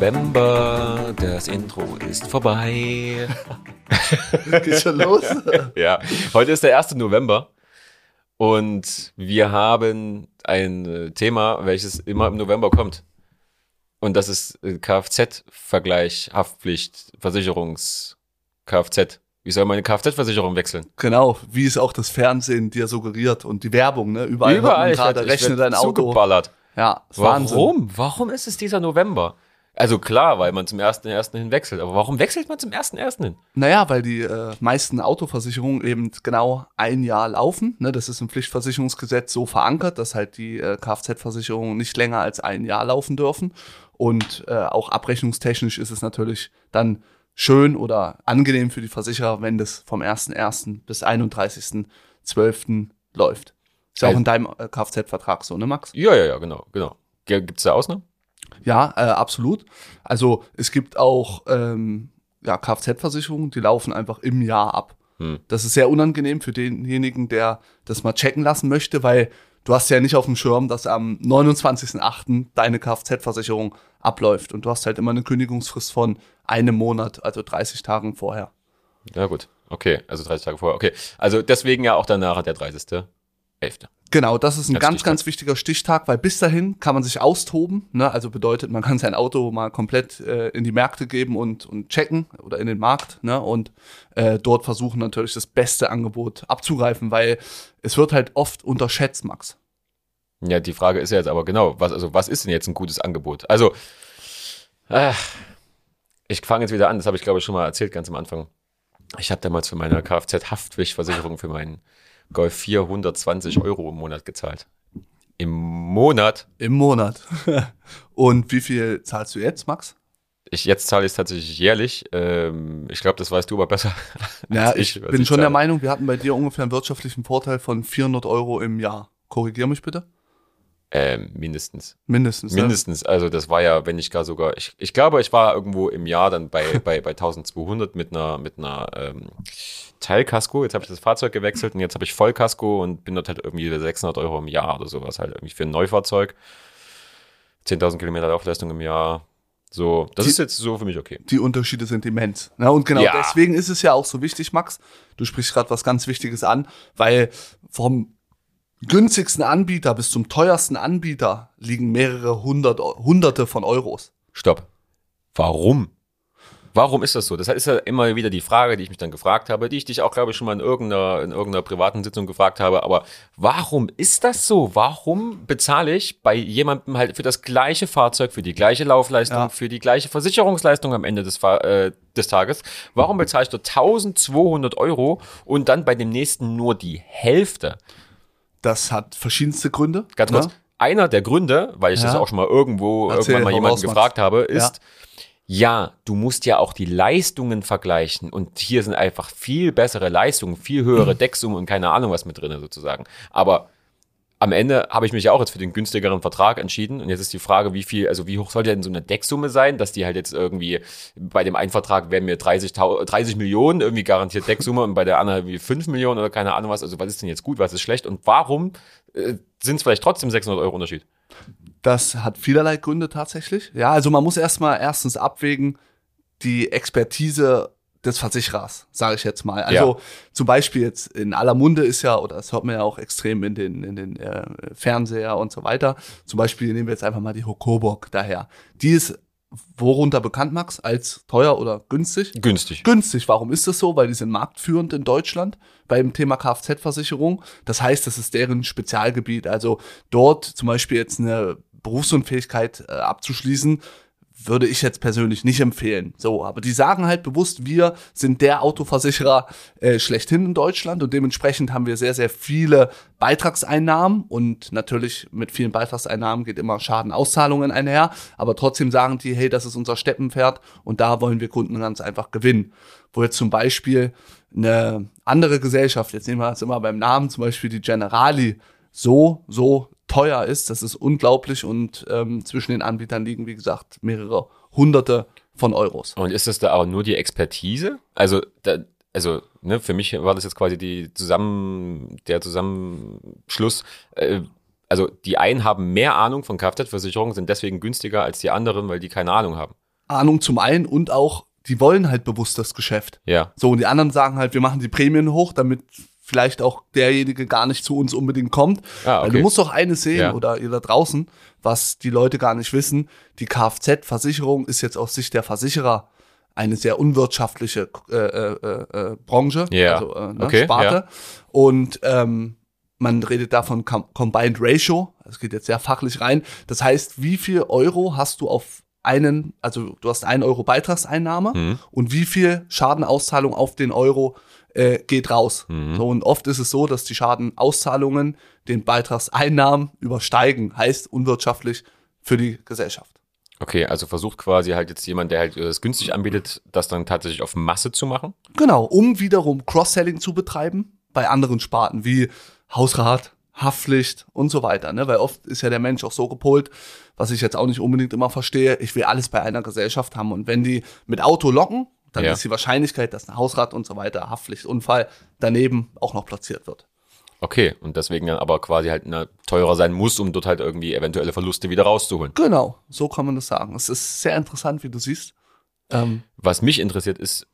November, das Intro ist vorbei. Geht schon los? ja, heute ist der 1. November und wir haben ein äh, Thema, welches immer im November kommt. Und das ist äh, Kfz-Vergleich, Haftpflicht, Versicherungs, Kfz. Wie soll meine Kfz-Versicherung wechseln? Genau, wie es auch das Fernsehen dir suggeriert und die Werbung, ne? Überall, Überall, gerade rechne dein Auto. zugeballert. Ja, Wahnsinn. Warum? Warum ist es dieser November? Also klar, weil man zum 1.1. hin wechselt. Aber warum wechselt man zum 1.1. hin? Naja, weil die äh, meisten Autoversicherungen eben genau ein Jahr laufen. Ne? Das ist im Pflichtversicherungsgesetz so verankert, dass halt die äh, Kfz-Versicherungen nicht länger als ein Jahr laufen dürfen. Und äh, auch abrechnungstechnisch ist es natürlich dann schön oder angenehm für die Versicherer, wenn das vom 1.1. bis 31.12. läuft. Ist ja auch Also- in deinem äh, Kfz-Vertrag so, ne Max? Ja, ja, ja, genau, genau. Gibt es da Ausnahmen? Ja, äh, absolut. Also es gibt auch ähm, ja, Kfz-Versicherungen, die laufen einfach im Jahr ab. Hm. Das ist sehr unangenehm für denjenigen, der das mal checken lassen möchte, weil du hast ja nicht auf dem Schirm, dass am 29.08. deine Kfz-Versicherung abläuft und du hast halt immer eine Kündigungsfrist von einem Monat, also 30 Tagen vorher. Ja, gut. Okay, also 30 Tage vorher. Okay. Also deswegen ja auch danach der 30. 11. Genau, das ist ein Als ganz, Stichtag. ganz wichtiger Stichtag, weil bis dahin kann man sich austoben. Ne? Also bedeutet, man kann sein Auto mal komplett äh, in die Märkte geben und, und checken oder in den Markt ne? und äh, dort versuchen natürlich das beste Angebot abzugreifen, weil es wird halt oft unterschätzt, Max. Ja, die Frage ist ja jetzt aber genau, was, also was ist denn jetzt ein gutes Angebot? Also, ach, ich fange jetzt wieder an, das habe ich glaube ich schon mal erzählt ganz am Anfang. Ich habe damals für meine Kfz-Haftpflichtversicherung für meinen Golf 4 120 Euro im Monat gezahlt. Im Monat. Im Monat. und wie viel zahlst du jetzt, Max? Ich, jetzt zahle ich es tatsächlich jährlich. Ähm, ich glaube, das weißt du aber besser. Ja, ich, was bin schon der zahle. Meinung, wir hatten bei dir ungefähr einen wirtschaftlichen Vorteil von 400 Euro im Jahr. Korrigier mich bitte. Ähm, mindestens. Mindestens. Mindestens, also das war ja, wenn nicht gar sogar, ich, ich glaube, ich war irgendwo im Jahr dann bei, bei, bei 1200 mit einer, mit einer ähm, Teilkasko. Jetzt habe ich das Fahrzeug gewechselt und jetzt habe ich Vollkasko und bin dort halt irgendwie bei 600 Euro im Jahr oder sowas halt irgendwie für ein Neufahrzeug. 10.000 Kilometer Laufleistung im Jahr. So, das Die- ist jetzt so für mich okay. die Unterschiede sind immens. Ja, und genau Ja. deswegen ist es ja auch so wichtig, Max. Du sprichst gerade was ganz Wichtiges an, weil vom günstigsten Anbieter bis zum teuersten Anbieter liegen mehrere hundert, hunderte von Euros. Stopp. Warum? Warum ist das so? Das ist ja immer wieder die Frage, die ich mich dann gefragt habe, die ich dich auch, glaube ich, schon mal in irgendeiner, in irgendeiner privaten Sitzung gefragt habe. Aber warum ist das so? Warum bezahle ich bei jemandem halt für das gleiche Fahrzeug, für die gleiche Laufleistung, Ja. für die gleiche Versicherungsleistung am Ende des, äh, des Tages? Warum bezahle ich dort 1200 Euro und dann bei dem nächsten nur die Hälfte? Das hat verschiedenste Gründe. Ganz kurz. ne? Einer der Gründe, weil ich das Ja. auch schon mal irgendwo Erzähl, irgendwann mal jemanden gefragt habe, ist, ja. du musst ja auch die Leistungen vergleichen und hier sind einfach viel bessere Leistungen, viel höhere Decksummen und keine Ahnung was mit drin sozusagen. Aber am Ende habe ich mich ja auch jetzt für den günstigeren Vertrag entschieden. Und jetzt ist die Frage, wie viel, also wie hoch sollte denn so eine Decksumme sein, dass die halt jetzt irgendwie bei dem einen Vertrag werden mir 30, 30 Millionen irgendwie garantiert Decksumme und bei der anderen irgendwie 5 Millionen oder keine Ahnung was. Also was ist denn jetzt gut, was ist schlecht und warum äh, sind es vielleicht trotzdem 600 Euro Unterschied? Das hat vielerlei Gründe tatsächlich. Ja, also man muss erstmal erstens abwägen, die Expertise des Versicherers, sage ich jetzt mal. Also Ja. zum Beispiel jetzt in aller Munde ist ja, oder das hört man ja auch extrem in den, in den äh, Fernseher und so weiter. Zum Beispiel nehmen wir jetzt einfach mal die Hokoburg daher. Die ist worunter bekannt, Max, als teuer oder günstig? Günstig. günstig. Warum ist das so? Weil die sind marktführend in Deutschland beim Thema Kfz-Versicherung. Das heißt, das ist deren Spezialgebiet. Also dort zum Beispiel jetzt eine Berufsunfähigkeit äh, abzuschließen, würde ich jetzt persönlich nicht empfehlen. So, aber die sagen halt bewusst, wir sind der Autoversicherer äh, schlechthin in Deutschland und dementsprechend haben wir sehr, sehr viele Beitragseinnahmen und natürlich mit vielen Beitragseinnahmen geht immer Schadenauszahlungen einher, aber trotzdem sagen die, hey, das ist unser Steppenpferd und da wollen wir Kunden ganz einfach gewinnen. Wo jetzt zum Beispiel eine andere Gesellschaft, jetzt nehmen wir es immer beim Namen, zum Beispiel die Generali, so, so teuer ist, das ist unglaublich und ähm, zwischen den Anbietern liegen, wie gesagt, mehrere hunderte von Euros. Und ist das da auch nur die Expertise? Also, da, also ne, für mich war das jetzt quasi die zusammen, der Zusammenschluss. Äh, also die einen haben mehr Ahnung von Kfz-Versicherungen, sind deswegen günstiger als die anderen, weil die keine Ahnung haben. Ahnung zum einen und auch, die wollen halt bewusst das Geschäft. Ja. So, und die anderen sagen halt, wir machen die Prämien hoch, damit vielleicht auch derjenige gar nicht zu uns unbedingt kommt. Ah, Weil okay. du musst doch eines sehen, Ja. oder ihr da draußen, was die Leute gar nicht wissen, die Kfz-Versicherung ist jetzt aus Sicht der Versicherer eine sehr unwirtschaftliche äh, äh, äh, Branche, Ja. also äh, ne, Okay, Sparte. ja. Und ähm, man redet da von Com Combined Ratio, das geht jetzt sehr fachlich rein. Das heißt, wie viel Euro hast du auf einen, also du hast einen Euro Beitragseinnahme Mhm. und wie viel Schadenauszahlung auf den Euro äh, geht raus. Mhm. So, und oft ist es so, dass die Schadenauszahlungen den Beitragseinnahmen übersteigen, heißt unwirtschaftlich für die Gesellschaft. Okay, also versucht quasi halt jetzt jemand, der halt das günstig anbietet, das dann tatsächlich auf Masse zu machen. Genau, um wiederum Cross-Selling zu betreiben bei anderen Sparten wie Hausrat, Haftpflicht und so weiter. Ne? Weil oft ist ja der Mensch auch so gepolt, was ich jetzt auch nicht unbedingt immer verstehe, ich will alles bei einer Gesellschaft haben. Und wenn die mit Auto locken, dann Ja. ist die Wahrscheinlichkeit, dass ein Hausrat und so weiter, Haftpflicht, Unfall daneben auch noch platziert wird. Okay, und deswegen dann aber quasi halt na, teurer sein muss, um dort halt irgendwie eventuelle Verluste wieder rauszuholen. Genau, so kann man das sagen. Es ist sehr interessant, wie du siehst. Ähm, Was mich interessiert ist,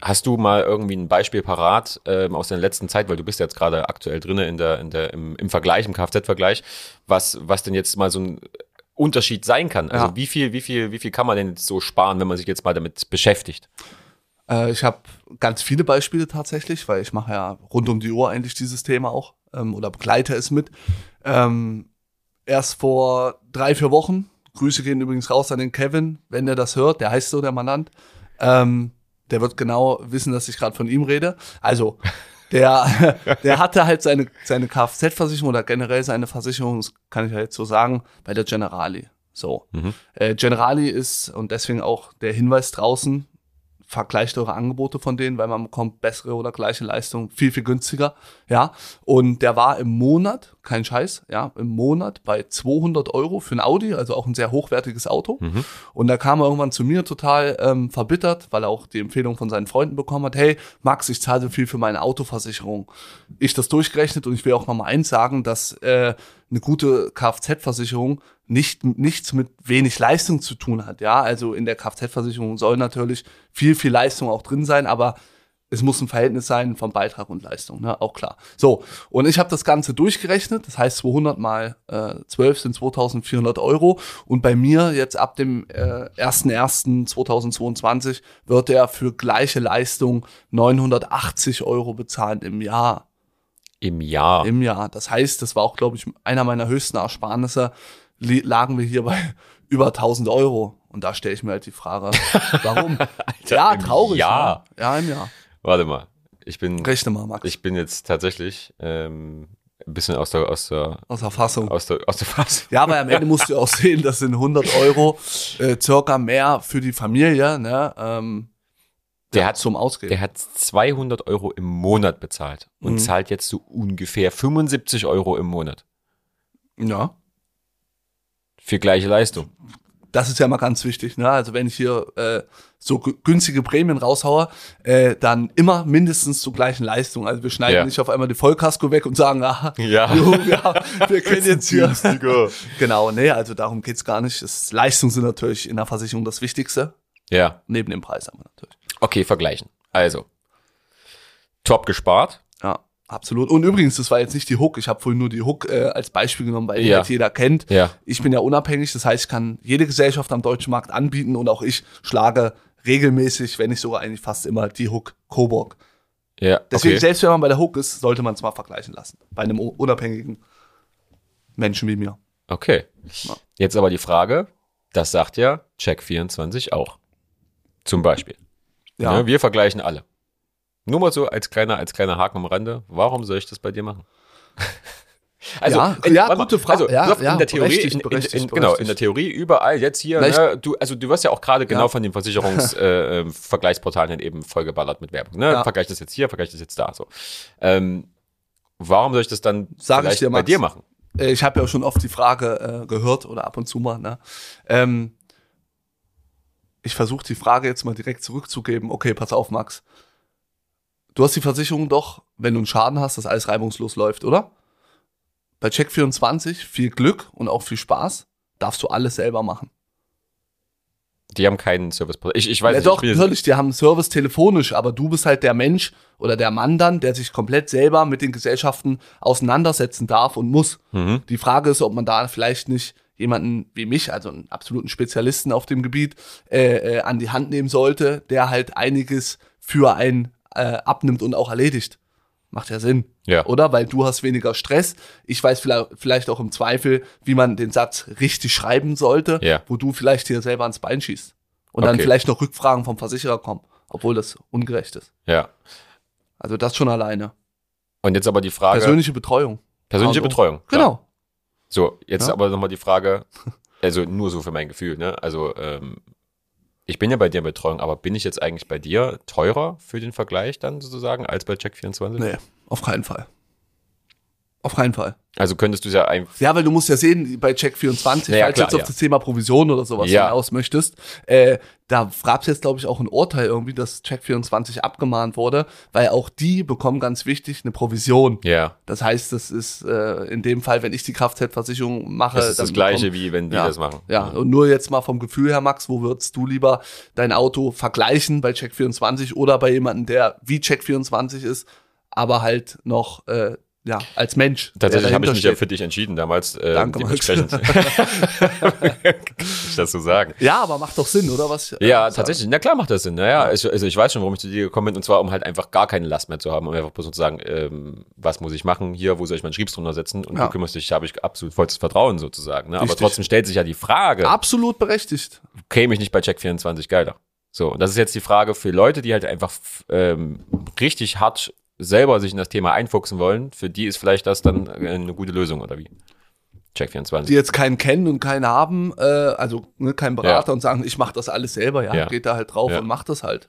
hast du mal irgendwie ein Beispiel parat ähm, aus der letzten Zeit, weil du bist jetzt gerade aktuell drinne in der, in der, im, im Vergleich, im Kfz-Vergleich, was, was denn jetzt mal so ein Unterschied sein kann? Also Ja. wie viel, wie viel, wie viel kann man denn jetzt so sparen, wenn man sich jetzt mal damit beschäftigt? Äh, ich habe ganz viele Beispiele tatsächlich, weil ich mache ja rund um die Uhr eigentlich dieses Thema auch ähm, oder begleite es mit. Ähm, erst vor drei, vier Wochen, Grüße gehen übrigens raus an den Kevin, wenn der das hört, der heißt so, der Mandant, ähm, der wird genau wissen, dass ich gerade von ihm rede. Also, der, der hatte halt seine, seine Kfz-Versicherung oder generell seine Versicherung, das kann ich ja jetzt so sagen, bei der Generali. So. Mhm. Äh, Generali ist, und deswegen auch der Hinweis draußen, vergleicht eure Angebote von denen, weil man bekommt bessere oder gleiche Leistung viel, viel günstiger. Ja, und der war im Monat, kein Scheiß, ja, im Monat bei 200 Euro für ein Audi, also auch ein sehr hochwertiges Auto. Mhm. Und da kam er irgendwann zu mir total ähm, verbittert, weil er auch die Empfehlung von seinen Freunden bekommen hat, hey, Max, ich zahle so viel für meine Autoversicherung. Ich das durchgerechnet und ich will auch nochmal eins sagen, dass äh, eine gute Kfz-Versicherung nicht, nichts mit wenig Leistung zu tun hat. Ja, also in der Kfz-Versicherung soll natürlich viel, viel Leistung auch drin sein, aber es muss ein Verhältnis sein von Beitrag und Leistung, ne? auch klar. So, und ich habe das Ganze durchgerechnet, das heißt 200 mal äh, 12 sind 2400 Euro und bei mir jetzt ab dem äh, 1.1.2022 wird er für gleiche Leistung 980 Euro bezahlen im Jahr. Im Jahr. Im Jahr. Das heißt, das war auch, glaube ich, einer meiner höchsten Ersparnisse, lagen wir hier bei über 1000 Euro. Und da stelle ich mir halt die Frage, warum? ja, im traurig. Jahr? Ne? Ja, im Jahr. Warte mal. Ich bin, Rechne mal, Max. ich bin jetzt tatsächlich ähm, ein bisschen aus der, aus der, aus der Fassung. aus der, aus der Phase. Ja, aber am Ende musst du auch sehen, das sind 100 Euro äh, circa mehr für die Familie, ne? Ähm, Der ja, hat zum Ausgehen. Der hat 200 Euro im Monat bezahlt und Mhm. zahlt jetzt so ungefähr 75 Euro im Monat ja. Für gleiche Leistung. Das ist ja mal ganz wichtig, ne? Also wenn ich hier äh, so gü- günstige Prämien raushaue, äh, dann immer mindestens zur gleichen Leistung. Also wir schneiden Ja. nicht auf einmal die Vollkasko weg und sagen, ah, Ja. jo, ja wir können jetzt hier. Günstiger. Genau, nee, also darum geht's gar nicht. Das, Leistungen sind natürlich in der Versicherung das Wichtigste, Ja, neben dem Preis aber natürlich. okay, vergleichen. Also, top gespart. Absolut. Und übrigens, das war jetzt nicht die Hook. Ich habe vorhin nur die Hook äh, als Beispiel genommen, weil die Ja. halt jeder kennt. Ja. Ich bin ja unabhängig, das heißt, ich kann jede Gesellschaft am deutschen Markt anbieten und auch ich schlage regelmäßig, wenn nicht sogar eigentlich fast immer, die Hook Coburg. Ja, Deswegen, okay. selbst wenn man bei der Hook ist, sollte man es mal vergleichen lassen. Bei einem unabhängigen Menschen wie mir. Okay. Ja. Jetzt aber die Frage, das sagt ja Check24 auch. Zum Beispiel. Ja. Ja, wir vergleichen alle. Nur mal so als kleiner, als kleiner Haken am Rande. Warum soll ich das bei dir machen? Ja, in- ja, warte mal, gute Frage. Also, Ja, ja, in der Theorie, berechtigt, in, in, berechtigt, genau, in der Theorie überall jetzt hier, ne, du, also du wirst ja auch gerade genau Ja. von den Versicherungsvergleichsportalen äh, Vergleichsportalen eben vollgeballert mit Werbung. Ne? Ja. Vergleich das jetzt hier, vergleich das jetzt da. So. Ähm, warum soll ich das dann Sag ich vielleicht dir, bei Max. dir machen? Äh, ich habe ja schon oft die Frage äh, gehört oder ab und zu mal. Ne? Ähm, ich versuche die Frage jetzt mal direkt zurückzugeben. Okay, pass auf, Max. Du hast die Versicherung doch, wenn du einen Schaden hast, dass alles reibungslos läuft, oder? Bei Check24 viel Glück und auch viel Spaß darfst du alles selber machen. Die haben keinen Service. Ich, ich weiß Ja, nicht. doch, natürlich, die haben Service telefonisch, aber du bist halt der Mensch oder der Mann dann, der sich komplett selber mit den Gesellschaften auseinandersetzen darf und muss. Mhm. Die Frage ist, ob man da vielleicht nicht jemanden wie mich, also einen absoluten Spezialisten auf dem Gebiet, äh, äh, an die Hand nehmen sollte, der halt einiges für einen äh, abnimmt und auch erledigt. Macht ja Sinn. Ja. Oder? Weil du hast weniger Stress. Ich weiß vielleicht, auch im Zweifel, wie man den Satz richtig schreiben sollte, Ja. wo du vielleicht hier selber ans Bein schießt. Und dann Okay. vielleicht noch Rückfragen vom Versicherer kommen, obwohl das ungerecht ist. Ja. Also das schon alleine. Und jetzt aber die Frage. Persönliche Betreuung. persönliche Also, Betreuung. klar. Genau. So, jetzt Ja. aber nochmal die Frage, also nur so für mein Gefühl, ne? Also, ähm, ich bin ja bei dir in Betreuung, aber bin ich jetzt eigentlich bei dir teurer für den Vergleich dann sozusagen als bei Check24? Nee, auf keinen Fall. Auf keinen Fall. Also könntest du es ja einfach. Ja, weil du musst ja sehen, bei Check24, Naja, falls klar, du jetzt auf ja. das Thema Provision oder sowas Ja. hinaus möchtest, äh, da gab es jetzt, glaube ich, auch ein Urteil irgendwie, dass Check24 abgemahnt wurde, weil auch die bekommen ganz wichtig eine Provision. Ja, Das heißt, das ist äh, in dem Fall, wenn ich die Kfz-Versicherung mache, das ist das Gleiche, bekommen- wie wenn die ja, das machen. Ja, und nur jetzt mal vom Gefühl her, Max, wo würdest du lieber dein Auto vergleichen bei Check24 oder bei jemandem, der wie Check24 ist, aber halt noch äh, ja als Mensch. Tatsächlich habe ich mich ja steht. für dich entschieden damals. Äh, Danke, dementsprechend. Ich das so sagen? Ja, aber macht doch Sinn, oder was? Ja, was- tatsächlich. Na klar macht das Sinn. Naja, also, also ich weiß schon, warum ich zu dir gekommen bin. Und zwar, um halt einfach gar keine Last mehr zu haben, um einfach bloß zu sagen, ähm, was muss ich machen hier, wo soll ich meinen Schriebs drunter setzen? Und Ja. du kümmerst dich, da habe ich absolut vollstes Vertrauen sozusagen. Ne? Aber Richtig. trotzdem stellt sich ja die Frage, Absolut berechtigt. käme ich nicht bei Check24 geiler? So, und das ist jetzt die Frage für Leute, die halt einfach ähm, richtig hart selber sich in das Thema einfuchsen wollen. Für die ist vielleicht das dann äh, eine gute Lösung, oder wie? Check24. Die jetzt keinen kennen und keinen haben, äh, also ne, keinen Berater und sagen, ich mache das alles selber, ja, Ja. geht da halt drauf Ja. und macht das halt.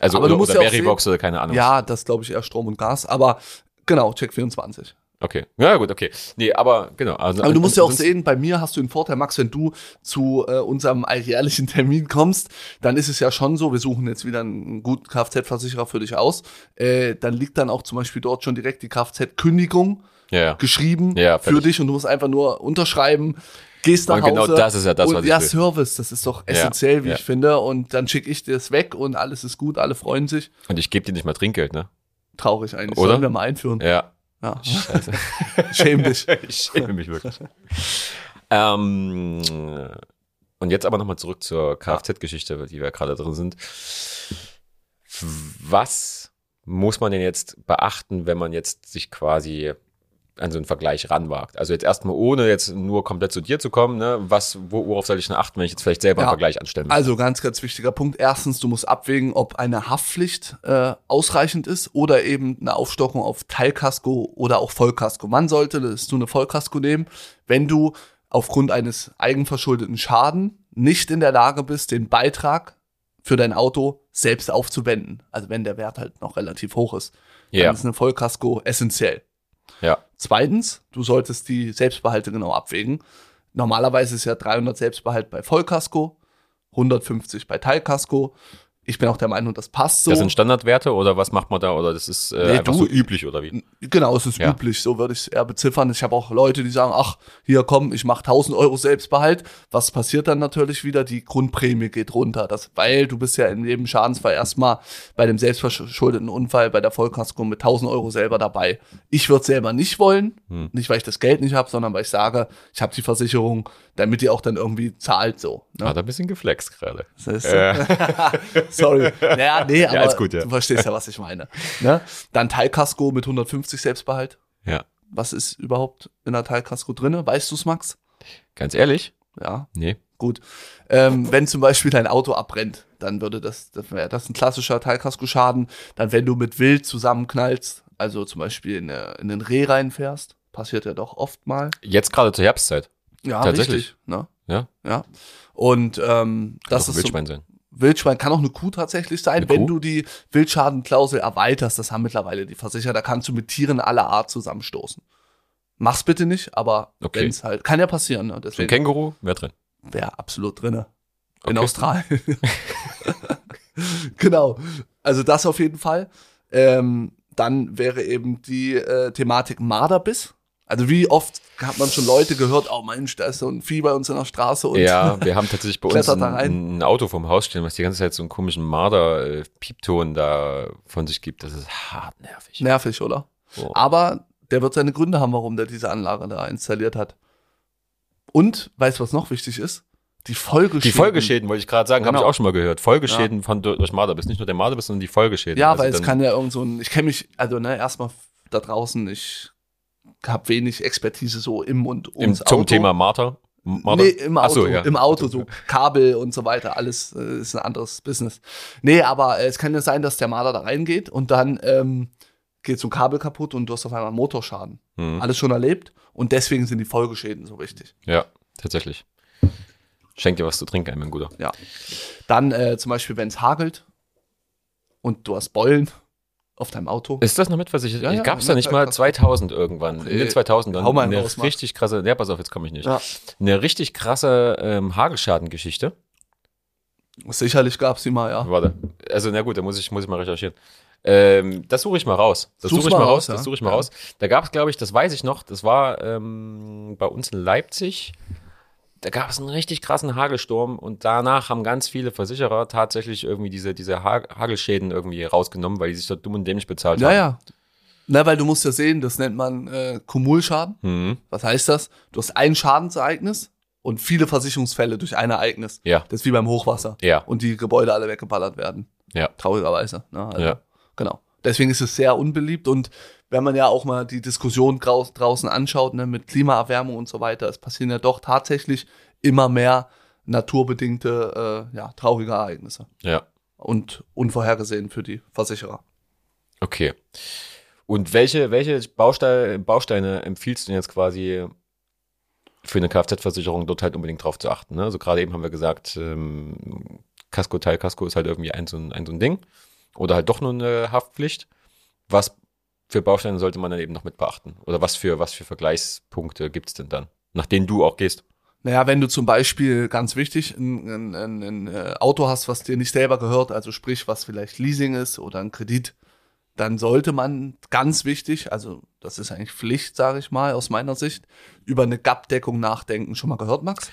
also, aber du oder, musst oder ja auch Verivox oder keine Ahnung. Ja, das glaube ich eher Strom und Gas, aber genau, Check24. Okay. Ja, gut, okay. Nee, aber genau. Also, Aber du musst ja auch sehen, bei mir hast du den Vorteil, Max, wenn du zu äh, unserem alljährlichen Termin kommst, dann ist es ja schon so, wir suchen jetzt wieder einen guten Kfz-Versicherer für dich aus. Äh, dann liegt dann auch zum Beispiel dort schon direkt die Kfz-Kündigung Ja, geschrieben Ja, für dich und du musst einfach nur unterschreiben, gehst nach Und genau Hause. das ist ja das, und, was ich Ja, will. Service, das ist doch essentiell, wie ja. ich finde. Und dann schicke ich dir es weg und alles ist gut, alle freuen sich. Und ich gebe dir nicht mal Trinkgeld, ne? Traurig eigentlich, Oder? sollen wir mal einführen. Ja. Ja. Scheiße. Schäm dich. ich schäme mich wirklich. ähm, und jetzt aber nochmal zurück zur Kfz-Geschichte, die wir gerade drin sind. Was muss man denn jetzt beachten, wenn man jetzt sich quasi an so einen Vergleich ranwagt? Also jetzt erstmal ohne jetzt nur komplett zu dir zu kommen, ne? Was, wo, worauf soll ich denn achten, wenn ich jetzt vielleicht selber Ja. einen Vergleich anstellen will? Also ganz, ganz wichtiger Punkt. Erstens, du musst abwägen, ob eine Haftpflicht äh, ausreichend ist oder eben eine Aufstockung auf Teilkasko oder auch Vollkasko. Wann sollte das du eine Vollkasko nehmen? Wenn du aufgrund eines eigenverschuldeten Schaden nicht in der Lage bist, den Beitrag für dein Auto selbst aufzuwenden. Also wenn der Wert halt noch relativ hoch ist. Dann Ja. ist eine Vollkasko essentiell. ja. Zweitens, du solltest die Selbstbehalte genau abwägen. Normalerweise ist ja 300 Selbstbehalt bei Vollkasko, 150 bei Teilkasko. Ich bin auch der Meinung, das passt so. Das sind Standardwerte oder was macht man da? Oder das ist äh, Nee, einfach du- so üblich oder wie? Genau, es ist Ja. üblich, so würde ich es eher beziffern. Ich habe auch Leute, die sagen, ach, hier komm, ich mache 1000 Euro Selbstbehalt. Was passiert dann natürlich wieder? Die Grundprämie geht runter. Das, weil du bist ja in jedem Schadensfall erstmal bei dem selbstverschuldeten Unfall bei der Vollkasko mit 1000 Euro selber dabei. Ich würde selber nicht wollen, Hm. nicht weil ich das Geld nicht habe, sondern weil ich sage, ich habe die Versicherung, damit die auch dann irgendwie zahlt so. Ne? Hat ein bisschen geflext gerade. Das ist, Sorry. Naja, nee, aber alles gut, ja. du verstehst ja, was ich meine. Ne? Dann Teilkasko mit 150 Selbstbehalt. Ja. Was ist überhaupt in der Teilkasko drinne? Weißt du's, Max? Ganz ehrlich? Ja, Nee. gut. Ähm, wenn zum Beispiel dein Auto abbrennt, dann würde das, das wäre das ein klassischer Teilkaskoschaden. Dann, wenn du mit Wild zusammenknallst, also zum Beispiel in, eine, in den Reh reinfährst, passiert ja doch oft mal. Jetzt gerade zur Herbstzeit. Ja, Tatsächlich. richtig. Ne? Ja. Ja. Und ähm, das ist so, Wildschwein sein. Wildschwein kann auch eine Kuh tatsächlich sein, Eine wenn Kuh? du die Wildschadenklausel erweiterst. Das haben mittlerweile die Versicherer. Da kannst du mit Tieren aller Art zusammenstoßen. Mach's bitte nicht, aber Okay. wenn's halt, kann ja passieren. Ne? So ein Deswegen Känguru wäre drin. wäre absolut drinne. In Okay. Australien. genau. Also das auf jeden Fall. Ähm, dann wäre eben die äh, Thematik Marderbiss. Also wie oft hat man schon Leute gehört, oh Mensch, da ist so ein Vieh bei uns in der Straße und Ja, wir haben tatsächlich bei uns ein, ein Auto vom Haus stehen, was die ganze Zeit so einen komischen Marder-Piepton da von sich gibt. Das ist hart nervig. nervig, oder? So. Aber der wird seine Gründe haben, warum der diese Anlage da installiert hat. Und, weißt du, was noch wichtig ist? Die Folgeschäden. Die Folgeschäden wollte ich gerade sagen, habe ich Genau. auch schon mal gehört. Folgeschäden von durch durch Marderbis, nicht nur der Marderbiss, sondern die Folgeschäden. Ja, Also weil es kann ja irgend so ein, ich kenne mich, also ne, erstmal da draußen, ich habe wenig Expertise so im und im, ums zum Auto. Thema Marder. Marder? Nee, im Auto, so, ja. im Auto, so Kabel und so weiter, alles äh, ist ein anderes Business. Nee, aber äh, es kann ja sein, dass der Marder da reingeht und dann ähm, geht so ein Kabel kaputt und du hast auf einmal einen Motorschaden. Hm. Alles schon erlebt und deswegen sind die Folgeschäden so wichtig. Ja, tatsächlich. Schenk dir was zu trinken ein, mein Guter. Ja. Dann äh, zum Beispiel, wenn es hagelt und du hast Beulen auf deinem Auto. Ist das noch mitversichert? Ja, ja, Gab es da nicht mal krass. 2000 irgendwann? In den Okay. 2000ern Hau mal eine raus, richtig krasse, ja, pass auf, jetzt komme ich nicht. Ja. Eine richtig krasse ähm, Hagelschadengeschichte. Sicherlich gab es die mal, ja. Warte. Also, na gut, da muss ich, muss ich mal recherchieren. Ähm, das suche ich mal raus. Das suche ich mal raus, raus. Das ja. suche ich mal Ja. raus. Da gab es, glaube ich, das weiß ich noch, das war ähm, bei uns in Leipzig. Da gab es einen richtig krassen Hagelsturm und danach haben ganz viele Versicherer tatsächlich irgendwie diese, diese ha Hagelschäden irgendwie rausgenommen, weil die sich dort dumm und dämlich bezahlt Ja, haben. ja. Na, weil du musst ja sehen, das nennt man äh, Kumulschaden. Mhm. Was heißt das? Du hast ein Schadensereignis und viele Versicherungsfälle durch ein Ereignis. Ja. Das ist wie beim Hochwasser. Ja. Und die Gebäude alle weggeballert werden. Ja. Traurigerweise. Ne? Also, Ja. Genau. Deswegen ist es sehr unbeliebt und wenn man ja auch mal die Diskussion drau draußen anschaut, ne, mit Klimaerwärmung und so weiter, es passieren ja doch tatsächlich immer mehr naturbedingte, äh, ja, traurige Ereignisse Ja. und unvorhergesehen für die Versicherer. Okay. Und welche, welche Bausteine, Bausteine empfiehlst du denn jetzt quasi für eine Kfz-Versicherung dort halt unbedingt drauf zu achten? Ne? Also gerade eben haben wir gesagt, ähm, Kasko, Teil Kasko ist halt irgendwie ein so ein, ein so ein Ding. Oder halt doch nur eine Haftpflicht. Was für Bausteine sollte man dann eben noch mit beachten? Oder was für, was für Vergleichspunkte gibt es denn dann, nach denen du auch gehst? Naja, wenn du zum Beispiel, ganz wichtig, ein, ein, ein, ein äh, Auto hast, was dir nicht selber gehört, also sprich, was vielleicht Leasing ist oder ein Kredit, dann sollte man ganz wichtig, also das ist eigentlich Pflicht, sage ich mal, aus meiner Sicht, über eine GAP-Deckung nachdenken. Schon mal gehört, Max?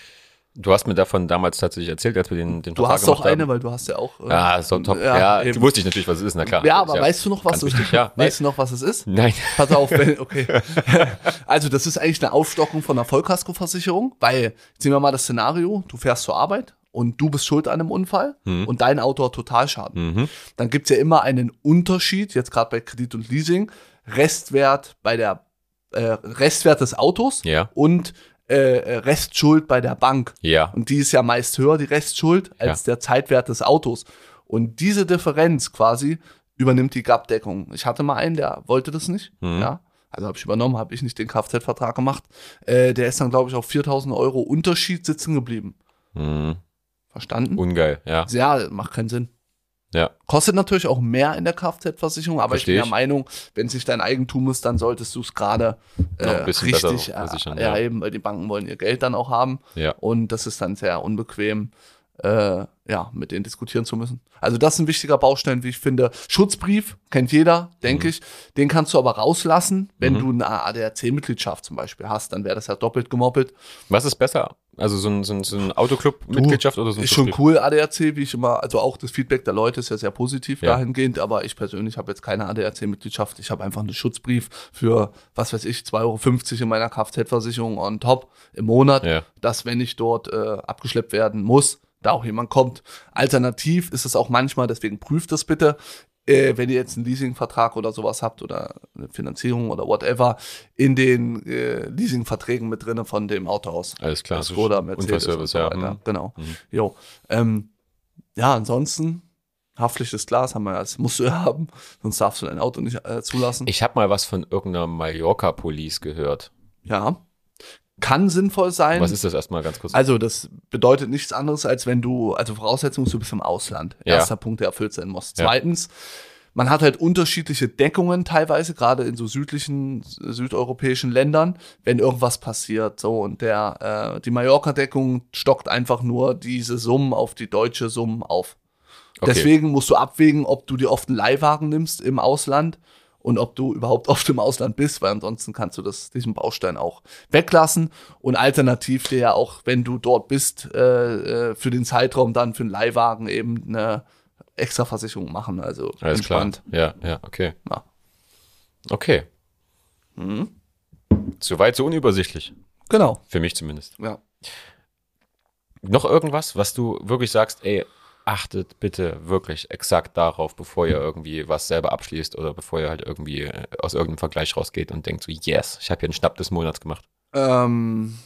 Du hast mir davon damals tatsächlich erzählt, als wir den, den Du Vertrag hast doch gemacht haben. eine, weil du hast ja auch. äh, Ja, so top. Ja, eben. wusste ich natürlich, was es ist, na klar. Ja, aber ja. weißt du noch, was es ja. Nee. Weißt du noch, was es ist? Nein. Pass auf, wenn, okay. Also, das ist eigentlich eine Aufstockung von einer Vollkaskoversicherung, weil, jetzt nehmen wir mal das Szenario, du fährst zur Arbeit und du bist schuld an einem Unfall und dein Auto hat Totalschaden. Mhm. Dann gibt's ja immer einen Unterschied, jetzt gerade bei Kredit und Leasing, Restwert bei der äh, Restwert des Autos Ja. und äh, Restschuld bei der Bank. Ja. Und die ist ja meist höher, die Restschuld, als der Zeitwert des Autos. Und diese Differenz quasi übernimmt die GAP-Deckung. Ich hatte mal einen, der wollte das nicht. Mhm. Ja. Also habe ich übernommen, habe ich nicht den Kfz-Vertrag gemacht. Äh, der ist dann, glaube ich, auf 4000 Euro Unterschied sitzen geblieben. Mhm. Verstanden? Ungeil, ja. ja, macht keinen Sinn. Ja. Kostet natürlich auch mehr in der Kfz-Versicherung, aber Versteh ich bin der. Meinung, wenn es nicht dein Eigentum ist, dann solltest du es gerade äh, bisschen besser richtig äh, versichern, ja, ja. eben, weil die Banken wollen ihr Geld dann auch haben. Ja. Und das ist dann sehr unbequem, äh, ja, mit denen diskutieren zu müssen. Also das ist ein wichtiger Baustein, wie ich finde. Schutzbrief kennt jeder, denke ich. Den kannst du aber rauslassen, wenn du eine ADAC-Mitgliedschaft zum Beispiel hast, dann wäre das ja doppelt gemoppelt. Was ist besser? Also so ein, so ein, so ein Autoclub-Mitgliedschaft oder so ein Ist schon cool, ADAC, wie ich immer, also auch das Feedback der Leute ist ja sehr positiv Ja. dahingehend, aber ich persönlich habe jetzt keine ADAC-Mitgliedschaft. Ich habe einfach einen Schutzbrief für, was weiß ich, 2,50 Euro in meiner Kfz-Versicherung on top im Monat, Ja. dass wenn ich dort äh, abgeschleppt werden muss, da auch jemand kommt. Alternativ ist es auch manchmal, deswegen prüft das bitte, äh, wenn ihr jetzt einen Leasingvertrag oder sowas habt oder eine Finanzierung oder whatever, in den äh, Leasingverträgen mit drinne von dem Autohaus. Alles klar. Skoda, Mercedes und so ja. weiter. Mhm. Genau. Jo. Ähm, ja, ansonsten, Haftpflicht ist klar, das haben wir, das musst du ja haben, sonst darfst du dein Auto nicht äh, zulassen. Ich habe mal was von irgendeiner Mallorca-Police gehört. ja. Kann sinnvoll sein. Was ist das erstmal ganz kurz? Also, das bedeutet nichts anderes, als wenn du, also Voraussetzung ist, du bist im Ausland. Ja. Erster Punkt, der erfüllt sein muss. Zweitens, man hat halt unterschiedliche Deckungen teilweise, gerade in so südlichen, südeuropäischen Ländern, wenn irgendwas passiert. So, und der, äh, die Mallorca-Deckung stockt einfach nur diese Summen auf die deutsche Summen auf. Okay. Deswegen musst du abwägen, ob du dir oft einen Leihwagen nimmst im Ausland und ob du überhaupt oft im Ausland bist, weil ansonsten kannst du das, diesen Baustein auch weglassen und alternativ dir ja auch, wenn du dort bist, äh, äh für den Zeitraum dann für den Leihwagen eben eine Extraversicherung machen. Also Alles entspannt. klar. Ja, ja, okay. Ja. Okay. Mhm. Soweit so unübersichtlich. Genau. Für mich zumindest. Ja. Noch irgendwas, was du wirklich sagst, ey, achtet bitte wirklich exakt darauf, bevor ihr irgendwie was selber abschließt oder bevor ihr halt irgendwie äh, aus irgendeinem Vergleich rausgeht und denkt so, yes, ich habe hier einen Schnapp des Monats gemacht. Ähm,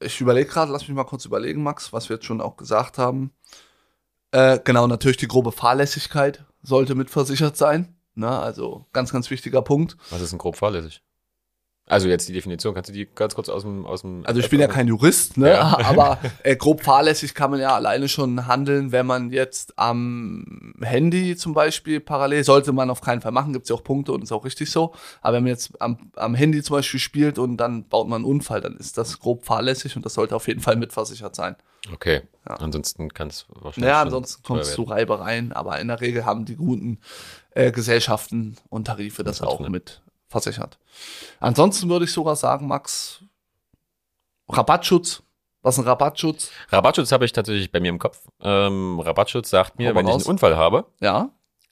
ich überlege gerade, lass mich mal kurz überlegen, Max, was wir jetzt schon auch gesagt haben. Äh, genau, natürlich die grobe Fahrlässigkeit sollte mitversichert sein. Ne? Also ganz, ganz wichtiger Punkt. Was ist denn grob fahrlässig? Also jetzt die Definition, kannst du die ganz kurz aus dem... Aus dem Also ich bin ja kein Jurist, ne? Ja. aber äh, grob fahrlässig kann man ja alleine schon handeln, wenn man jetzt am Handy zum Beispiel parallel, sollte man auf keinen Fall machen, gibt es ja auch Punkte und ist auch richtig so, aber wenn man jetzt am, am Handy zum Beispiel spielt und dann baut man einen Unfall, dann ist das grob fahrlässig und das sollte auf jeden Fall mitversichert sein. Okay, Ja. ansonsten kann es wahrscheinlich Naja, ansonsten kommt es teuer zu werden. Reibereien, aber in der Regel haben die guten äh, Gesellschaften und Tarife das Das auch mit versichert. Ansonsten würde ich sogar sagen, Max, Rabattschutz. Was ist ein Rabattschutz? Rabattschutz habe ich tatsächlich bei mir im Kopf. Ähm, Rabattschutz sagt mir, wenn ich raus. einen Unfall habe, Ja.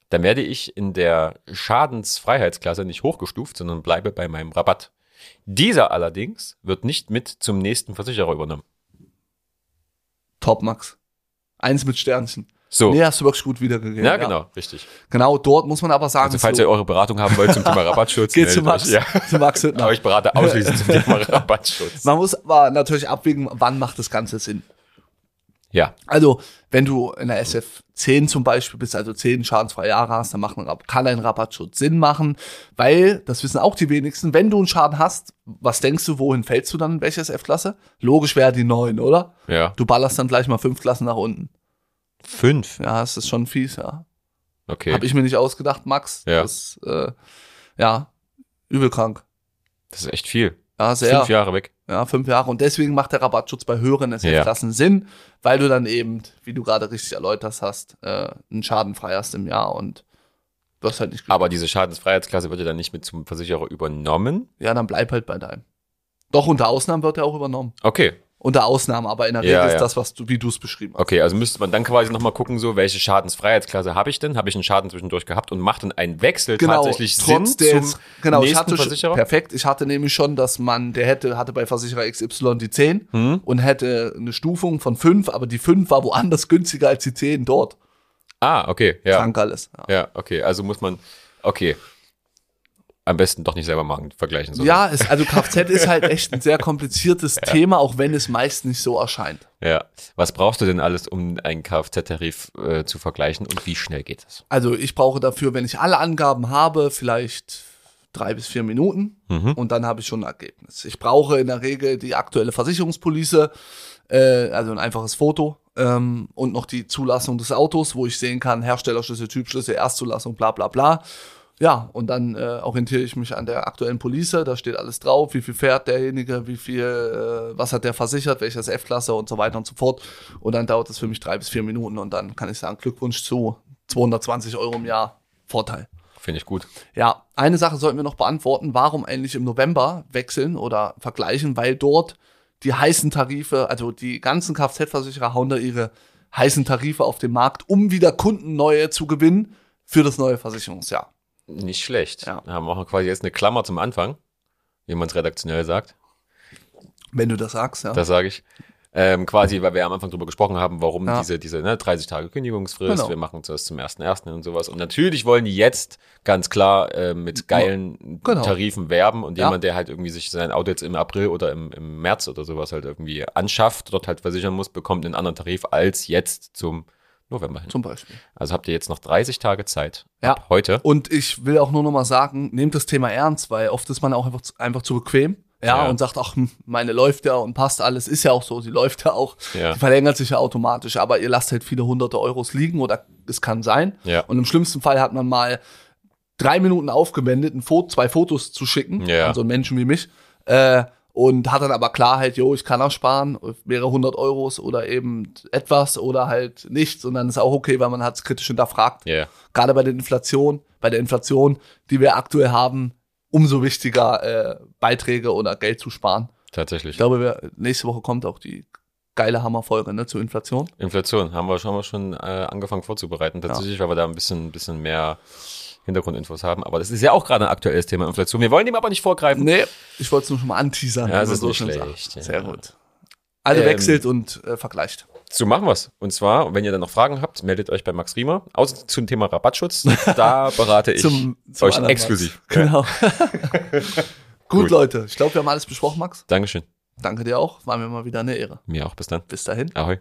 dann werde ich in der Schadensfreiheitsklasse nicht hochgestuft, sondern bleibe bei meinem Rabatt. Dieser allerdings wird nicht mit zum nächsten Versicherer übernommen. Top, Max. Eins mit Sternchen. So, Nee, hast du wirklich gut wiedergegeben. ja, genau, richtig. Genau, dort muss man aber sagen, Also falls ihr so, eure Beratung haben wollt zum Thema Rabattschutz, geht zu Max. Ja. zu Max Hüttner. Aber ich berate ausschließlich zum Thema Rabattschutz. Man muss aber natürlich abwägen, wann macht das Ganze Sinn. Ja, Also, wenn du in der SF 10 zum Beispiel bist, also 10 schadensfreie Jahre hast, dann macht ein, kann ein Rabattschutz Sinn machen, weil, das wissen auch die wenigsten, wenn du einen Schaden hast, was denkst du, wohin fällst du dann in welche SF-Klasse? Logisch wäre die 9, oder? ja. Du ballerst dann gleich mal fünf Klassen nach unten. Fünf. Ja, das ist schon fies, ja. Okay. Habe ich mir nicht ausgedacht, Max. Ja. Das, äh, ja, übelkrank. Das ist echt viel. Ja, sehr. Fünf Jahre weg. Ja, fünf Jahre. Und deswegen macht der Rabattschutz bei höheren SF-Klassen Sinn, weil du dann eben, wie du gerade richtig erläutert hast, äh, einen Schaden frei hast im Jahr und du hast halt nicht Aber diese Schadensfreiheitsklasse wird ja dann nicht mit zum Versicherer übernommen. Ja, dann bleib halt bei deinem. Doch, unter Ausnahmen wird er auch übernommen. Okay. Unter Ausnahmen, aber in der Regel Ja, ist ja. das, was du, wie du es beschrieben hast. Okay, also müsste man dann quasi nochmal gucken, so, welche Schadensfreiheitsklasse habe ich denn? Habe ich einen Schaden zwischendurch gehabt und macht dann ein Wechsel tatsächlich Sinn Genau, trotz der zum jetzt, genau, ich nächsten hatte schon, Versicherer? perfekt, ich hatte nämlich schon, dass man, der hätte, hatte bei Versicherer XY die 10 Hm? und hätte eine Stufung von 5, aber die 5 war woanders günstiger als die 10 dort. Ah, okay, ja. Krank alles. Ja. Ja, okay, also muss man, okay. Am besten doch nicht selber machen, vergleichen. sondern- Ja, ist, also Kfz ist halt echt ein sehr kompliziertes Thema, auch wenn es meist nicht so erscheint. Ja. Was brauchst du denn alles, um einen Kfz-Tarif äh, zu vergleichen und wie schnell geht das? Also ich brauche dafür, wenn ich alle Angaben habe, vielleicht drei bis vier Minuten Mhm. und dann habe ich schon ein Ergebnis. Ich brauche in der Regel die aktuelle Versicherungspolice, äh, also ein einfaches Foto ähm, und noch die Zulassung des Autos, wo ich sehen kann, Herstellerschlüssel, Typschlüssel, Erstzulassung, bla bla bla. Ja, und dann äh, orientiere ich mich an der aktuellen Police, da steht alles drauf, wie viel fährt derjenige, wie viel, äh, was hat der versichert, welches F-Klasse und so weiter und so fort. Und dann dauert das für mich drei bis vier Minuten und dann kann ich sagen, Glückwunsch zu 220 Euro im Jahr Vorteil. Finde ich gut. Ja, eine Sache sollten wir noch beantworten. Warum eigentlich im November wechseln oder vergleichen? Weil dort die heißen Tarife, also die ganzen Kfz-Versicherer hauen da ihre heißen Tarife auf den Markt, um wieder Kunden neue zu gewinnen für das neue Versicherungsjahr. Nicht schlecht. Ja. Da haben wir auch quasi jetzt eine Klammer zum Anfang, wie man es redaktionell sagt. Wenn du das sagst, ja. Das sage ich. Ähm, quasi, weil wir am Anfang drüber gesprochen haben, warum Ja. diese, diese ne, 30 Tage Kündigungsfrist, Genau. wir machen das zum 1.1. und sowas. Und natürlich wollen die jetzt ganz klar äh, mit geilen Genau. Tarifen werben und Ja. jemand, der halt irgendwie sich sein Auto jetzt im April oder im, im März oder sowas halt irgendwie anschafft, dort halt versichern muss, bekommt einen anderen Tarif als jetzt zum November hin. Zum Beispiel. Also habt ihr jetzt noch 30 Tage Zeit Ja. heute. Und ich will auch nur noch mal sagen, nehmt das Thema ernst, weil oft ist man auch einfach zu, einfach zu bequem. Ja, Ja. und sagt, ach, hm, meine läuft ja und passt alles. Ist ja auch so, sie läuft ja auch. Ja. Die verlängert sich ja automatisch, aber ihr lasst halt viele hunderte Euros liegen oder es kann sein. Ja. Und im schlimmsten Fall hat man mal drei Minuten aufgewendet, ein Foto, zwei Fotos zu schicken Ja. an so einen Menschen wie mich. Äh, und hat dann aber Klarheit, jo, ich kann auch sparen, mehrere hundert Euros oder eben etwas oder halt nichts. Und dann ist auch okay, weil man hat es kritisch hinterfragt. Ja, yeah. Gerade bei der Inflation, bei der Inflation, die wir aktuell haben, umso wichtiger, äh, Beiträge oder Geld zu sparen. tatsächlich. Ich glaube, wir, nächste Woche kommt auch die geile Hammerfolge ne, zur Inflation. Inflation haben wir schon mal schon äh, angefangen vorzubereiten, tatsächlich, weil wir da ein bisschen, bisschen mehr Hintergrundinfos haben. Aber das ist ja auch gerade ein aktuelles Thema Inflation. Wir wollen dem aber nicht vorgreifen. Nee, ich wollte es nur schon mal anteasern. Ja, das ist nicht schön schlecht, sagt. Sehr ja. gut. Also Ähm, wechselt und äh, vergleicht. So machen wir's. Und zwar, wenn ihr dann noch Fragen habt, meldet euch bei Max Riemer. Außer zum Thema Rabattschutz. Da berate ich Zum, zum euch exklusiv. Max. Genau. Gut, Gut. Leute. Ich glaube, wir haben alles besprochen, Max. Dankeschön. Danke dir auch. War mir mal wieder eine Ehre. Mir auch. Bis dann. Bis dahin. Ahoi.